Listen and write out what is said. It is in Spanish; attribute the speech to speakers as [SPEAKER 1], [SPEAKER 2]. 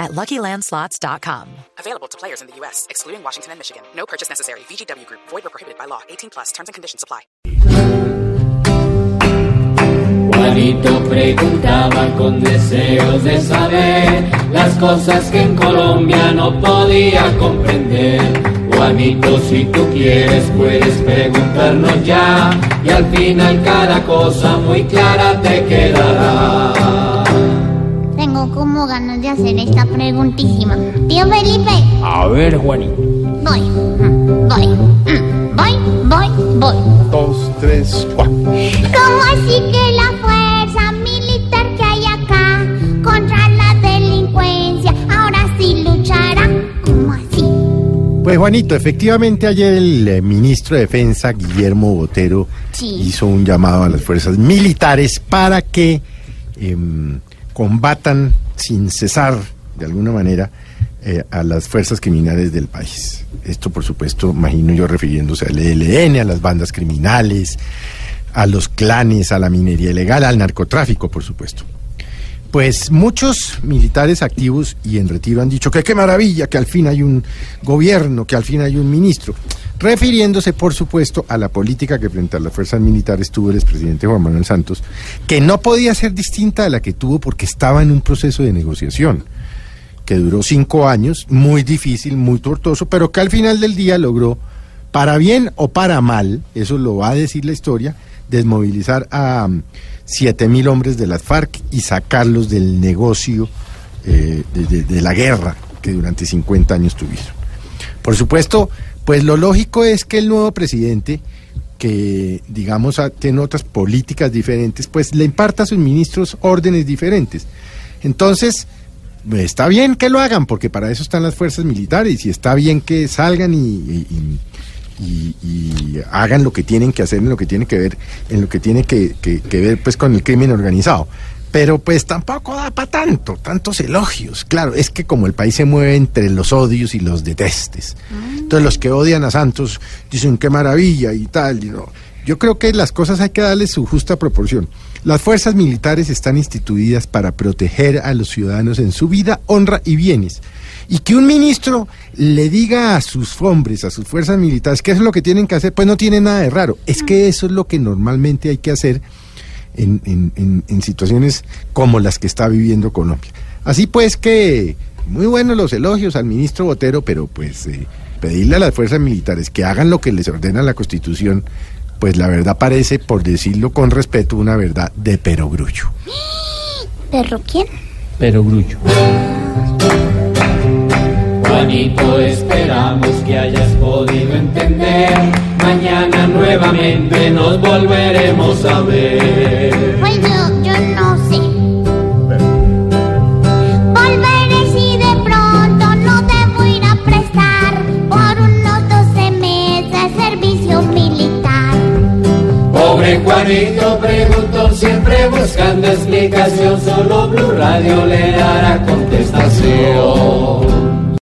[SPEAKER 1] at LuckyLandSlots.com.
[SPEAKER 2] Available to players in the U.S., excluding Washington and Michigan. No purchase necessary. VGW Group. Void or prohibited by law. 18 plus. Terms and conditions apply.
[SPEAKER 3] Juanito preguntaba con deseos de saber las cosas que en Colombia no podía comprender. Juanito, si tú quieres, puedes preguntarnos ya, y al final cada cosa muy clara te quedará.
[SPEAKER 4] Tengo como ganas de hacer esta preguntísima. Tío Felipe,
[SPEAKER 5] A ver, Juanito.
[SPEAKER 4] voy, voy, voy, voy, voy.
[SPEAKER 5] Dos, tres, cuatro.
[SPEAKER 4] ¿Cómo así que la fuerza militar que hay acá contra la delincuencia ahora sí luchará? ¿Cómo así?
[SPEAKER 6] Pues Juanito, efectivamente ayer el eh, ministro de Defensa, Guillermo Botero,
[SPEAKER 4] Sí.
[SPEAKER 6] hizo un llamado a las fuerzas militares para que em, combatan sin cesar, de alguna manera, eh, a las fuerzas criminales del país. Esto, por supuesto, imagino yo refiriéndose al ELN, a las bandas criminales, a los clanes, a la minería ilegal, al narcotráfico, por supuesto. Pues muchos militares activos y en retiro han dicho que qué maravilla, que al fin hay un gobierno, que al fin hay un ministro, refiriéndose por supuesto a la política que frente a las fuerzas militares tuvo el expresidente Juan Manuel Santos, que no podía ser distinta de la que tuvo porque estaba en un proceso de negociación que duró cinco años, muy difícil, muy tortuoso, pero que al final del día logró, para bien o para mal, eso lo va a decir la historia, desmovilizar a mm, siete mil hombres de las FARC y sacarlos del negocio eh, de, de- de la guerra que durante 50 años tuvieron. Por supuesto, pues lo lógico es que el nuevo presidente, que digamos ha- tiene otras políticas diferentes, pues le imparta a sus ministros órdenes diferentes. Entonces, está bien que lo hagan, porque para eso están las fuerzas militares, y está bien que salgan y, hagan lo que tienen que hacer, en lo que tiene que ver, en lo que tiene que- que ver pues con el crimen organizado. Pero pues tampoco da para tanto, tantos elogios. Claro, es que como el país se mueve entre los odios y los detestes. Entonces los que odian a Santos dicen qué maravilla y tal. y no. Yo creo que las cosas hay que darles su justa proporción. Las fuerzas militares están instituidas para proteger a los ciudadanos en su vida, honra y bienes. Y que un ministro le diga a sus hombres, a sus fuerzas militares, que eso es lo que tienen que hacer, pues no tiene nada de raro. Es que eso es lo que normalmente hay que hacer en, en- en- en situaciones como las que está viviendo Colombia. Así pues que muy buenos los elogios al ministro Botero, pero pues eh, pedirle a las fuerzas militares que hagan lo que les ordena la Constitución, pues la verdad parece, por decirlo con respeto, una verdad de perogrullo.
[SPEAKER 4] ¿Perro quién?
[SPEAKER 5] Pero grullo.
[SPEAKER 3] Juanito, esperamos que hayas podido entender. Mañana nuevamente nos volveremos a ver. Preguntó siempre buscando explicación, solo Blue Radio le dará contestación.